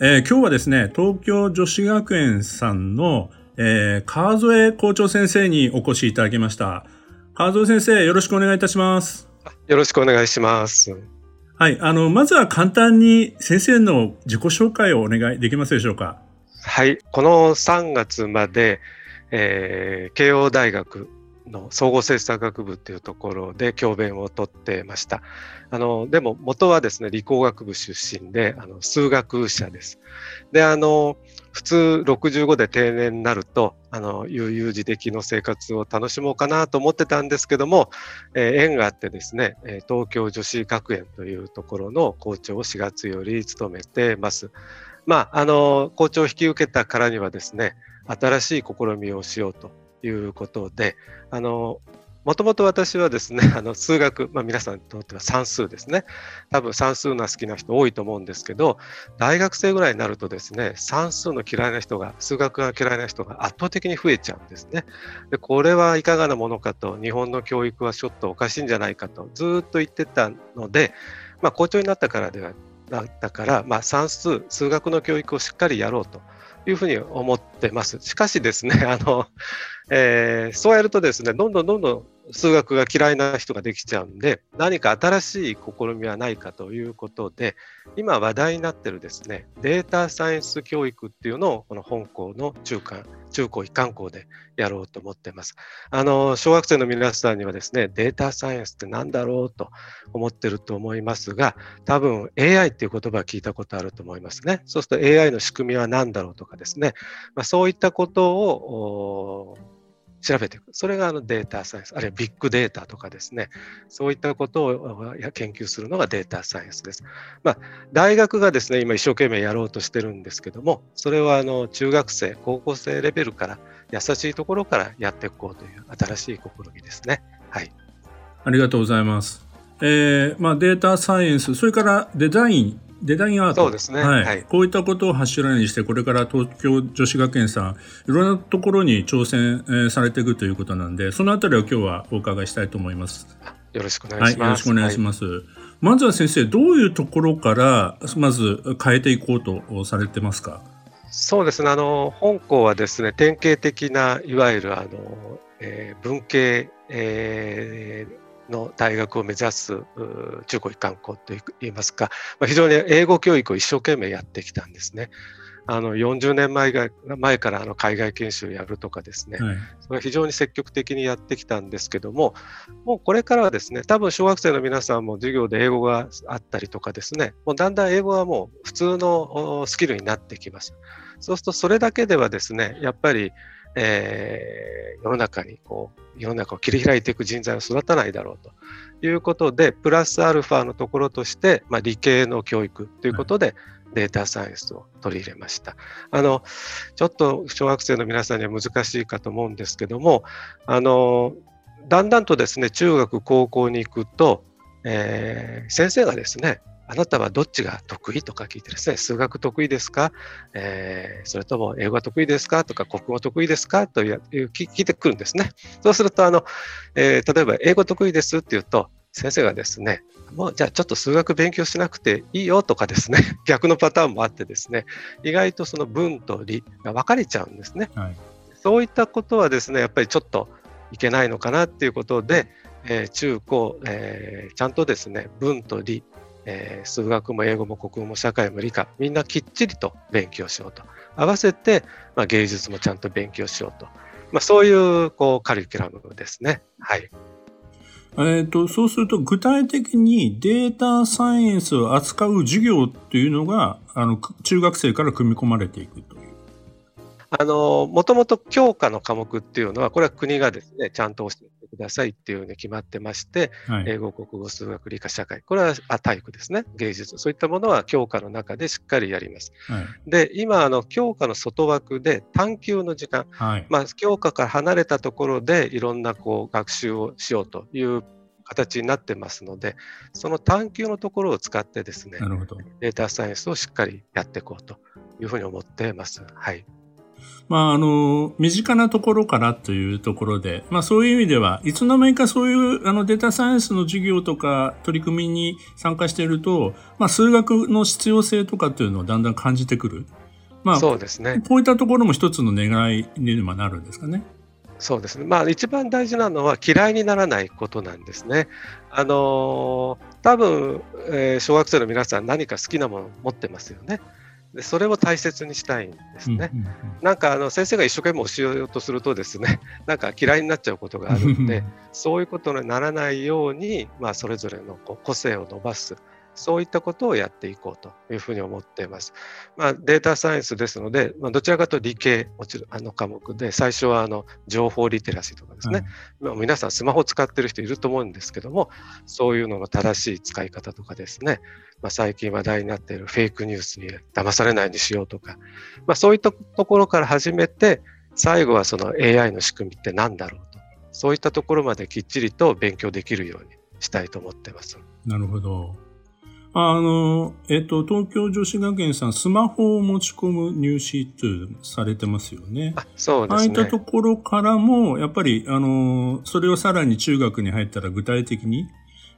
えー、今日はですね、東京女子学園さんの、えー、川添校長先生にお越しいただきました。川添先生、よろしくお願いいたします。よろしくお願いします。はい、あの、まずは簡単に先生の自己紹介をお願いできますでしょうか？はい、この3月まで、えー、慶応大学の総合政策学部っていうところで教鞭をとってました。あのでも元はですね理工学部出身であの数学者です。であの普通65で定年になるとあの悠々自適の生活を楽しもうかなと思ってたんですけども、えー、縁があってですね東京女子学園というところの校長を4月より務めてます。まあ、あの校長を引き受けたからにはですね新しい試みをしようということで、あの、もともと私はですね、あの数学、まあ、皆さんにとっては算数ですね。多分算数の好きな人多いと思うんですけど、大学生ぐらいになるとですね、算数の嫌いな人が、数学が嫌いな人が圧倒的に増えちゃうんですね。で、これはいかがなものかと、日本の教育はちょっとおかしいんじゃないかと、ずっと言ってたので、まあ、校長になったからでは、だったから、まあ、算数、数学の教育をしっかりやろうと。いうふうに思ってます。しかしですね、あの、えー、そうやるとですね、どんどんどんどん数学が嫌いな人ができちゃうんで、何か新しい試みはないかということで、今話題になってるですね、データサイエンス教育っていうのをこの本校の中間、中高一貫校でやろうと思ってます。あの、小学生の皆さんにはですね、データサイエンスって何だろうと思ってると思いますが、多分 AI っていう言葉は聞いたことあると思いますね。そうすると AI の仕組みは何だろうとかですね、まあ、そういったことを調べていく。それがあのデータサイエンス、あるいはビッグデータとかですね、そういったことを研究するのがデータサイエンスです。まあ、大学がですね、今一生懸命やろうとしてるんですけども、それはあの中学生、高校生レベルから優しいところからやっていこうという新しい試みですね。はい。ありがとうございます。えーまあ、データサイエンス、それからデザインデザインアート。そうですね。はい。はい、こういったことを柱にして、これから東京女子学園さん、いろんなところに挑戦、えー、されていくということなんで、そのあたりを今日はお伺いしたいと思います。よろしくお願いします。はい、よろしくお願いします。はい、まずは先生、どういうところから、まず変えていこうとされてますか？そうですね。あの、本校はですね、典型的な、いわゆる、あの、えー、文系、えー、の大学を目指す中高一貫校といいますか、まあ、非常に英語教育を一生懸命やってきたんですね。あの40年前が前からあの海外研修やるとかですね、はい、それは非常に積極的にやってきたんですけども、もうこれからはですね、多分小学生の皆さんも授業で英語があったりとかですね、もうだんだん英語はもう普通のスキルになってきます。そうするとそれだけではですね、やっぱりえー、世の中にこう世の中を切り開いていく人材を育たないだろうということでプラスアルファのところとして、まあ、理系の教育ということで、データサイエンスを取り入れました。あのちょっと小学生の皆さんには難しいかと思うんですけどもあのだんだんとですね中学高校に行くと、えー、先生がですねあなたはどっちが得意とか聞いてですね、数学得意ですか、えー、それとも英語が得意ですか？とか国語得意ですか？という聞いてくるんですね。そうすると、あの、えー、例えば英語得意ですって言うと、先生がですね、もうじゃあちょっと数学勉強しなくていいよとかですね、逆のパターンもあってですね、意外とその文と理が分かれちゃうんですね。はい、そういったことはですね、やっぱりちょっといけないのかなっていうことで、えー、中高、えー、ちゃんとですね、文と理、えー、数学も英語も国語も社会も理科みんなきっちりと勉強しようと合わせて、まあ、芸術もちゃんと勉強しようと、まあ、そういうこうカリキュラムですね。はいえーと、そうすると具体的にデータサイエンスを扱う授業っていうのがあの中学生から組み込まれていくという。あのもともと教科の科目っていうのはこれは国がですねちゃんと教えてくださいっていうふうに決まってまして、はい。英語、国語、数学、理科、社会、これはあ体育ですね、芸術、そういったものは教科の中でしっかりやります。はい。で、今、あの教科の外枠で探究の時間、はい。まあ、教科から離れたところでいろんなこう学習をしようという形になってますので、その探究のところを使ってですね。データサイエンスをしっかりやっていこうというふうに思ってます。はい。まあ、あの、身近なところからというところで、まあそういう意味では、いつの間にかそういうあのデータサイエンスの授業とか取り組みに参加していると、まあ数学の必要性とかっていうのをだんだん感じてくる。まあ、そうですね。こういったところも一つの願いにはなるんですかね？そうですね。まあ一番大事なのは嫌いにならないことなんですね。あのー多分、えー小学生の皆さん何か好きなものを持ってますよね。でそれを大切にしたいんですね。なんかあの先生が一生懸命教えようとするとですね、なんか嫌いになっちゃうことがあるので、そういうことにならないように、まあ、それぞれのこう個性を伸ばす、そういったことをやっていこうというふうに思っています。まあ、データサイエンスですので、まあ、どちらかというと理系もちろんあの科目で、最初はあの情報リテラシーとかですね、まあ皆さんスマホを使ってる人いると思うんですけども、そういうのの正しい使い方とかですね、まあ、最近話題になっているフェイクニュースに騙されないようにしようとか、まあ、そういったところから始めて、最後はその AI の仕組みって何だろうと、そういったところまできっちりと勉強できるようにしたいと思ってます。なるほど。あの、えっと、東京女子学園さん、スマホを持ち込む入試とされてますよね。あそうですねああいったと。ころからも、やっぱり、あの、それをさらに中学に入ったら具体的に、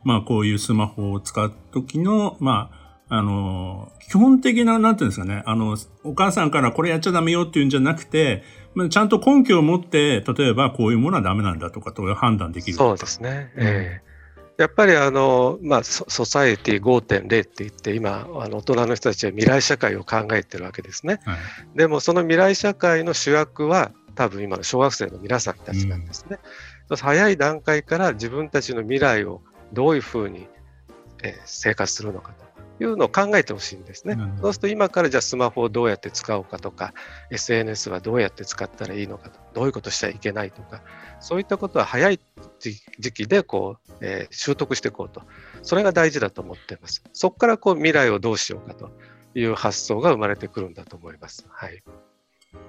まあ、こういうスマホを使う時の、まあ、あの、基本的な、なんていうんですかね、あの、お母さんからこれやっちゃダメよっていうんじゃなくて、まあちゃんと根拠を持って、例えばこういうものはダメなんだとかと判断できる。そうですね。うんええやっぱりあの、まあ、ソソサエティ5.0って言って今あの大人の人たちは未来社会を考えてるわけですね。はい。でもその未来社会の主役は多分今の小学生の皆さんたちなんですね。早い段階から自分たちの未来をどういうふうに、えー生活するのかというのを考えてほしいんですねそうすると今からじゃあスマホをどうやって使おうかとか SNS はどうやって使ったらいいのかとどういうことしちゃいけないとかそういったことは早い時時期でこう、えー習得していこうとそれが大事だと思っています。そこからこう未来をどうしようかという発想が生まれてくるんだと思います。はい。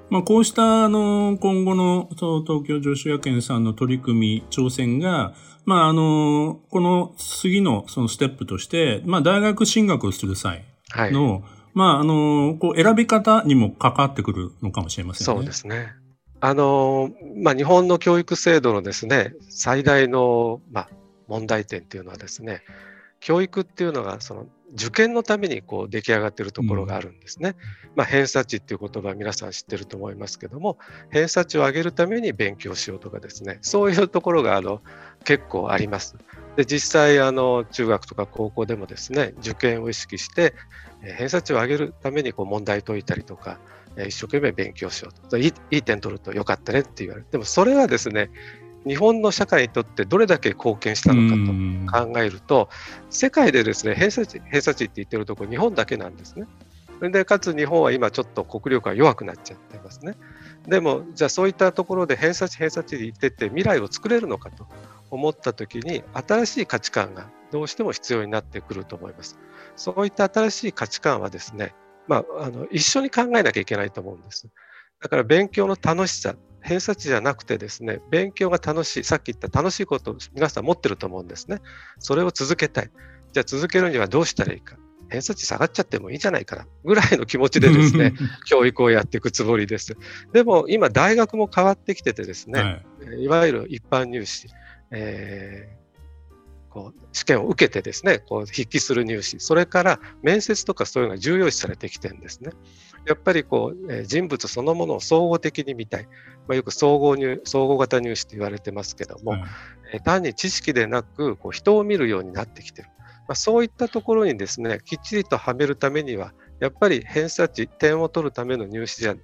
まあ、こうした、あの、今後の、東京女子学園さんの取り組み、挑戦が、まあ、あの、この次のそのステップとして、まあ、大学進学をする際はい。の、まあ、あの、こう、選び方にも関わってくるのかもしれませんね。そうですね。あのまあ、日本の教育制度のですね最大の、まあ、問題点っていうのはですね教育っていうのがその受験のためにこう出来上がっているところがあるんですね。まあ、偏差値っていう言葉は皆さん知ってると思いますけども偏差値を上げるために勉強しようとかですねそういうところがあの結構あります。で実際あの中学とか高校でもですね受験を意識してえー偏差値を上げるためにこう問題解いたりとかえー一生懸命勉強しようといいいい点取るとよかったねって言われるでもそれはですね日本の社会にとってどれだけ貢献したのかと考えると世界でですね偏差値偏差値って言ってるところ日本だけなんですね。でかつ日本は今ちょっと国力が弱くなっちゃってますね。でもじゃあそういったところで偏差値偏差値で言ってって未来を作れるのかと思った時に新しい価値観がどうしても必要になってくると思います。そういった新しい価値観はですね、まあ、あの一緒に考えなきゃいけないと思うんです。だから勉強の楽しさ、偏差値じゃなくてですね、勉強が楽しい、さっき言った楽しいことを皆さん持ってると思うんですね。それを続けたい。じゃあ続けるにはどうしたらいいか。偏差値下がっちゃってもいいじゃないかなぐらいの気持ちでですね、教育をやっていくつもりです。でも今大学も変わってきててですね、はいいわゆる一般入試、えーこう試験を受けてですね、こう筆記する入試、それから面接とかそういうのが重要視されてきてるんですね。やっぱりこう、えー人物そのものを総合的に見たい。まあ、よく総合入総合型入試と言われてますけども、はいえー単に知識でなくこう人を見るようになってきてる。まあ、そういったところにですね、きっちりとはめるためには、やっぱり偏差値、点を取るための入試じゃ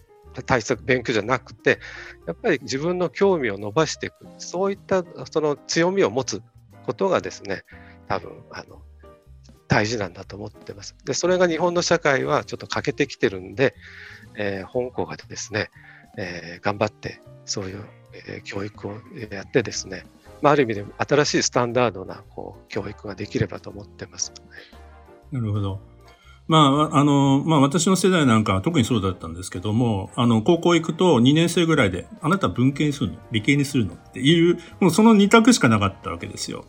対策、勉強じゃなくて、やっぱり自分の興味を伸ばしていく、そういったその強みを持つことがですね、多分あの大事なんだと思ってます。で、それが日本の社会はちょっと欠けてきてるんで、えー本校がですね、えー頑張ってそういう、えー教育をやってですね、まあ、ある意味で新しいスタンダードなこう教育ができればと思ってます。なるほど。まあ、あの、まあ私の世代なんかは特にそうだったんですけども、あの、高校行くと2年生ぐらいで、あなた文系にするの？理系にするの？っていう、もうその2択しかなかったわけですよ。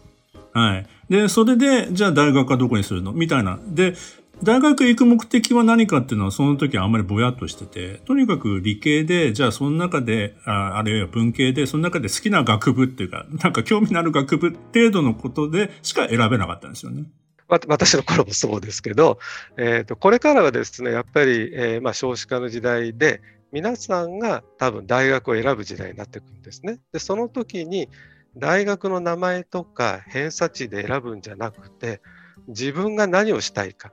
はい。で、それで、じゃあ大学はどこにするの？みたいな。で、大学行く目的は何かっていうのはその時はあんまりぼやっとしてて、とにかく理系で、じゃあその中で、ああるいは文系で、その中で好きな学部っていうか、なんか興味のある学部程度のことでしか選べなかったんですよね。私の頃もそうですけど、えーと、これからはですねやっぱり、えー、まあ、少子化の時代で皆さんが多分大学を選ぶ時代になってくるんですね。でその時に大学の名前とか偏差値で選ぶんじゃなくて自分が何をしたいか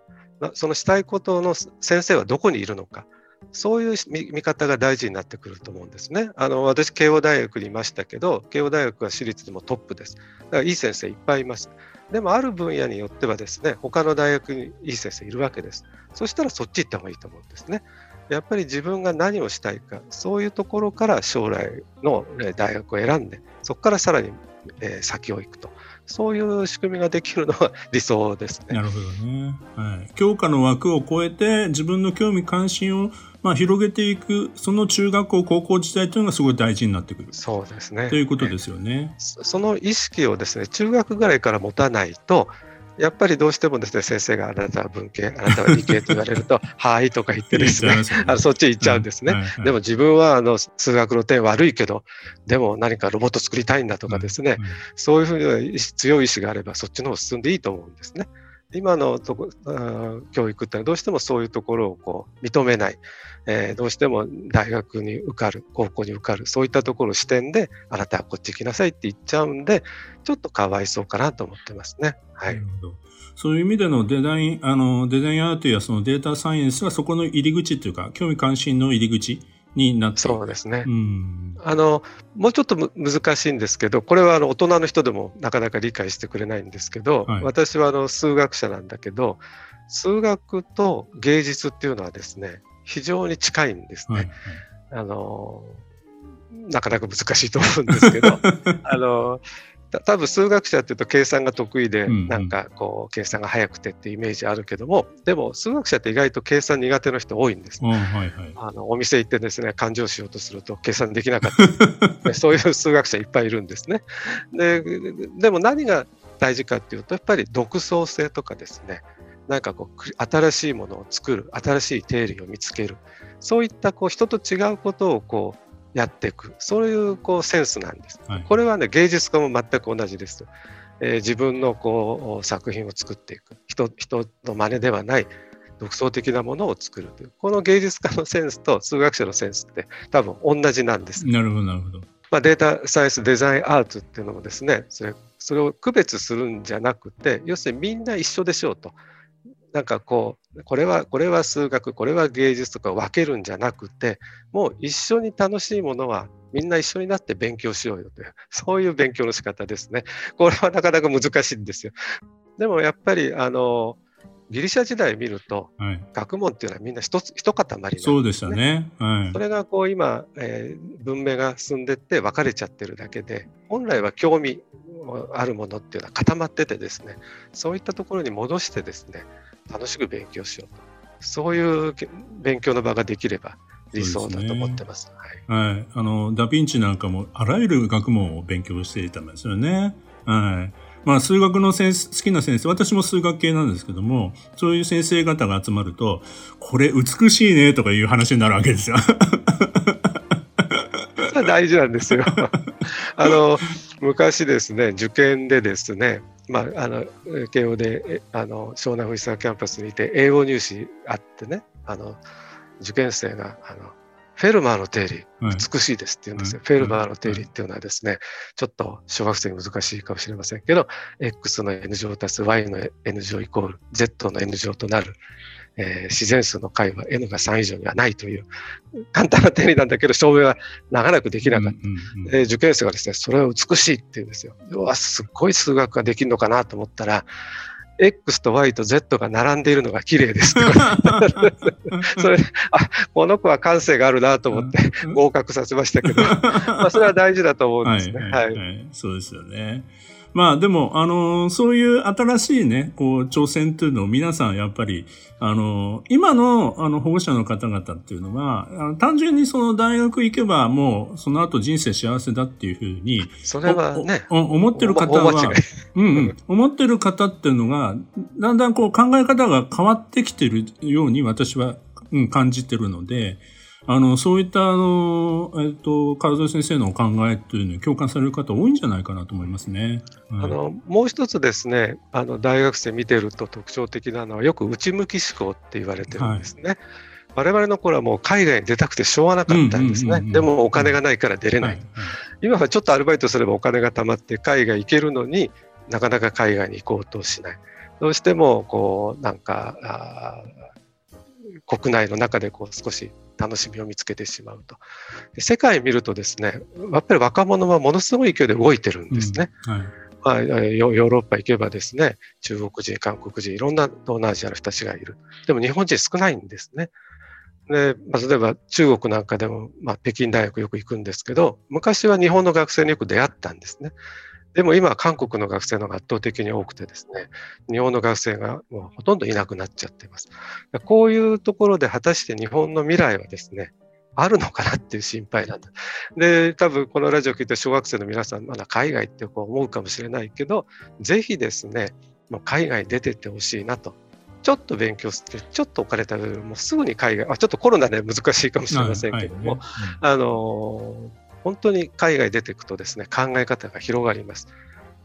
そのしたいことの先生はどこにいるのかそういう見方が大事になってくると思うんですね。あの私慶応大学にいましたけど慶応大学は私立でもトップです。だからいい先生いっぱいいます。でもある分野によってはですね、他の大学にいい先生いるわけです。そしたらそっち行った方がいいと思うんですね。やっぱり自分が何をしたいか、そういうところから将来の大学を選んで、そこからさらに先を行くと。そういう仕組みができるのは理想ですね。なるほどね。はい。教科の枠を超えて自分の興味関心をまあ、広げていく、その中学校、高校時代というのがすごい大事になってくる。そうですね。ということですよね。その意識をですね、中学ぐらいから持たないと、やっぱりどうしてもですね、先生があなたは文系、あなたは理系と言われると、はいとか言ってですね、あのそっち行っちゃうんですね。でも自分はあの数学の点悪いけど、でも何かロボット作りたいんだとかですね、そういうふうな強い意志があれば、そっちの方進んでいいと思うんですね。今のとこ教育ってどうしてもそういうところをこう認めない、えー、どうしても大学に受かる高校に受かるそういったところ視点であなたはこっち行きなさいって言っちゃうんでちょっとかわいそうかなと思ってますね。はい、そういう意味でのデザインあのデザインアートやそのデータサイエンスはそこの入り口というか興味関心の入り口になってそうですね、うん、あのもうちょっと難しいんですけどこれはあの大人の人でもなかなか理解してくれないんですけど、はい、私はあの数学者なんだけど数学と芸術っていうのはですね非常に近いんですね。はいはい、あのなかなか難しいと思うんですけど あの多分数学者っていうと計算が得意で、なんかこう計算が早くてっていうイメージあるけどもでも数学者って意外と計算苦手な人多いんです、はいはい、あのお店行ってですね勘定しようとすると計算できなかった そういう数学者いっぱいいるんですね。ででも何が大事かっていうとやっぱり独創性とかですね。なんかこう新しいものを作る新しい定理を見つける。そういったこう人と違うことをこうやっていく。そういうこうセンスなんです、はい、これはね芸術家も全く同じです、えー、自分のこう作品を作っていく。人人の真似ではない独創的なものを作るという。この芸術家のセンスと数学者のセンスって多分同じなんです。なるほどなるほど、まあ、データサイエンスデザインアートっていうのもですねそれそれを区別するんじゃなくて要するにみんな一緒でしょうと。なんかこうこれはこれは数学これは芸術とか分けるんじゃなくてもう一緒に楽しいものはみんな一緒になって勉強しようよという そういう勉強の仕方ですね。これはなかなか難しいんですよ。でもやっぱりあのギリシャ時代見ると、はい、学問っていうのはみんな一つ一塊なんです、ね、そうでしたね。はい、それがこう今、えー、文明が進んでって分かれちゃってるだけで本来は興味あるものっていうのは固まっててですねそういったところに戻してですね楽しく勉強しようと。そういう勉強の場ができれば理想だと思ってます。すね、はい、はい。あの、ダ・ヴィンチなんかもあらゆる学問を勉強していたんですよね。はい。まあ、数学の先生、好きな先生、私も数学系なんですけども、そういう先生方が集まると、これ美しいねとかいう話になるわけですよ。大事なんですよ。あの、昔ですね、受験でですね、まあ、あの慶応であの湘南藤沢キャンパスにいて英語入試あってねあの受験生があのフェルマーの定理、美しいですって言うんですよ。フェルマーの定理っていうのはですね、ちょっと小学生に難しいかもしれませんけど、x の n 乗足す y の n 乗イコール z の n 乗となるえー、自然数の解は n が3以上にはないという簡単な定理なんだけど証明は長らくできなかった、うんうんうん、受験生がですねそれは美しいって言うんですよ。うわすっごい数学ができるのかなと思ったら X と Y と Z が並んでいるのが綺麗です それあこの子は感性があるなと思って合格させましたけど、まあ、それは大事だと思うんですね。はい、はい。はい、そうですよね。まあでも、あのー、そういう新しいね、こう、挑戦っていうのを皆さんやっぱり、あのー、今の、あの、保護者の方々っていうのは、単純にその大学行けばもう、その後人生幸せだっていうふうに、それはね、思ってる方は、うんうん、思ってる方っていうのが、だんだんこう考え方が変わってきてるように私は、うん、感じてるので、あの、そういった、あの、えっと、唐添先生のお考えというのに共感される方多いんじゃないかなと思いますね。はい、あの、もう一つですね、あの、大学生見てると特徴的なのは、よく内向き思考って言われてるんですね。はい我々の頃はもう海外に出たくてしょうがなかったんですね。でもお金がないから出れない、今はちょっとアルバイトすればお金が貯まって海外行けるのになかなか海外に行こうとしない。どうしてもこうなんか国内の中でこう少し楽しみを見つけてしまうと。世界見るとですね、やっぱり若者はものすごい勢いで動いてるんですね。うんはいまあ、ヨーロッパ行けばですね、中国人、韓国人、いろんな東南アジアの人たちがいる。でも日本人少ないんですね。で、まあ、例えば中国なんかでも、まあ、北京大学よく行くんですけど、昔は日本の学生によく出会ったんですね。でも今は韓国の学生のが圧倒的に多くてですね、日本の学生がもうほとんどいなくなっちゃっています。こういうところで果たして日本の未来はですね、あるのかなっていう心配なんだ。で、多分このラジオ聞いて小学生の皆さん、まだ海外ってこう思うかもしれないけど、ぜひですね、もう海外に出てってほしいなと。ちょっと勉強して、ちょっとお金貯める、もうすぐに海外、あちょっとコロナで難しいかもしれませんけども、あの本当に海外出ていくとですね、考え方が広がります。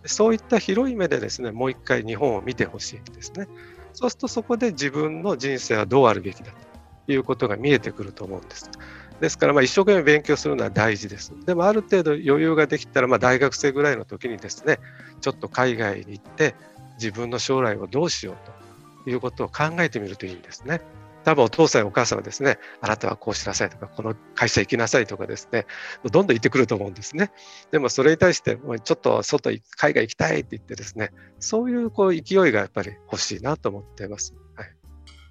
そういった広い目でですね、もう一回日本を見てほしいんですね。そうするとそこで自分の人生はどうあるべきだということが見えてくると思うんです。ですから、まあ、一生懸命勉強するのは大事です。でも、ある程度余裕ができたら、まあ、大学生ぐらいの時にですね、ちょっと海外に行って、自分の将来をどうしようということを考えてみるといいんですね。多分お父さんお母さんはですね、あなたはこうしなさいとか、この会社行きなさいとかですね、どんどん行ってくると思うんですね。でもそれに対して、ちょっと外、海外行きたいって言ってですね、そういうこう勢いがやっぱり欲しいなと思っています。はい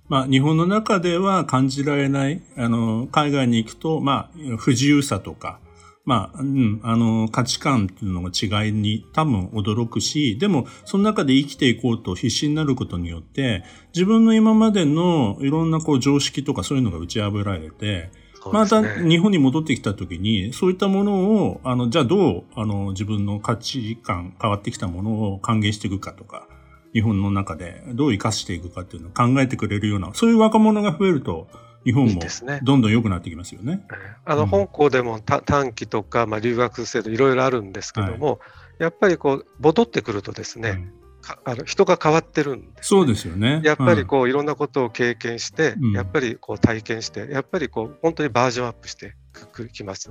まあ、日本の中では感じられない、あの、海外に行くと、まあ、不自由さとか、まあ、うん、あの、価値観っていうのが違いに多分驚くし、でも、その中で生きていこうと必死になることによって、自分の今までのいろんなこう常識とかそういうのが打ち破られて、ね、また日本に戻ってきた時に、そういったものを、あの、じゃあどう、あの、自分の価値観、変わってきたものを還元していくかとか、日本の中でどう生かしていくかっていうのを考えてくれるような、そういう若者が増えると、日本もどんどん良くなってきますよね。あの、香港でも短期とか、まあ、留学制度いろいろあるんですけども、はい、やっぱりこう戻ってくるとですね、うん、あの人が変わってるんです、ね、そうですよね。やっぱりこう、いろんなことを経験して、やっぱりこう体験して、やっぱりこう本当にバージョンアップしてきます。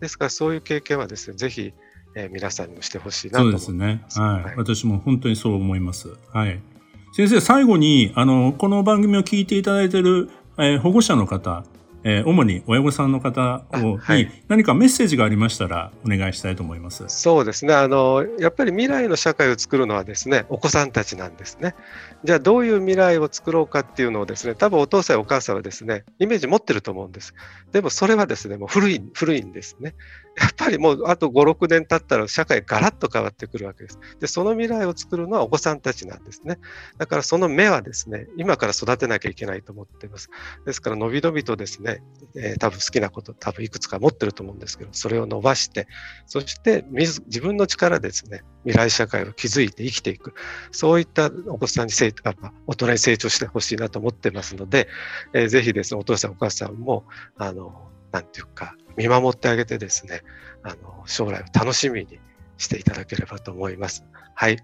ですからそういう経験はですね、ぜひ、えー、皆さんにもしてほしいなと思います。そうですね、はい。はい。私も本当にそう思います。はい。先生、最後に、あの、この番組を聞いていただいている、えー、保護者の方、えー、主に親御さんの方をに何かメッセージがありましたらお願いしたいと思います。そうですね。あのやっぱり未来の社会を作るのはですね、お子さんたちなんですね。じゃあどういう未来を作ろうかっていうのをですね、多分お父さんやお母さんはですね、イメージ持ってると思うんです。でもそれはですね、もう古い古いんですね。やっぱりもうあと5、6年経ったら社会ガラッと変わってくるわけです。で、その未来を作るのはお子さんたちなんですね。だからその目はですね、今から育てなきゃいけないと思っています。ですから、のびのびとですね、えー、多分好きなこと、多分いくつか持ってると思うんですけど、それを伸ばして、そして自分の力ですね、未来社会を築いて生きていく。そういったお子さんに成長、大人に成長してほしいなと思ってますので、えー、ぜひですね、お父さんお母さんも、あの、なんていうか、見守ってあげてですね、あの、将来を楽しみにしていただければと思います。はい。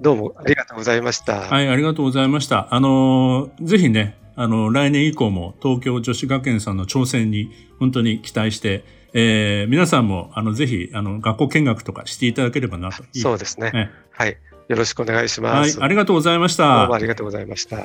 どうもありがとうございました。はい、ありがとうございました。あの、ぜひね、あの、来年以降も東京女子学園さんの挑戦に本当に期待して、えー、皆さんも、あの、ぜひ、あの、学校見学とかしていただければなと。そうですね。ねはい。よろしくお願いします。はい、ありがとうございました。どうもありがとうございました。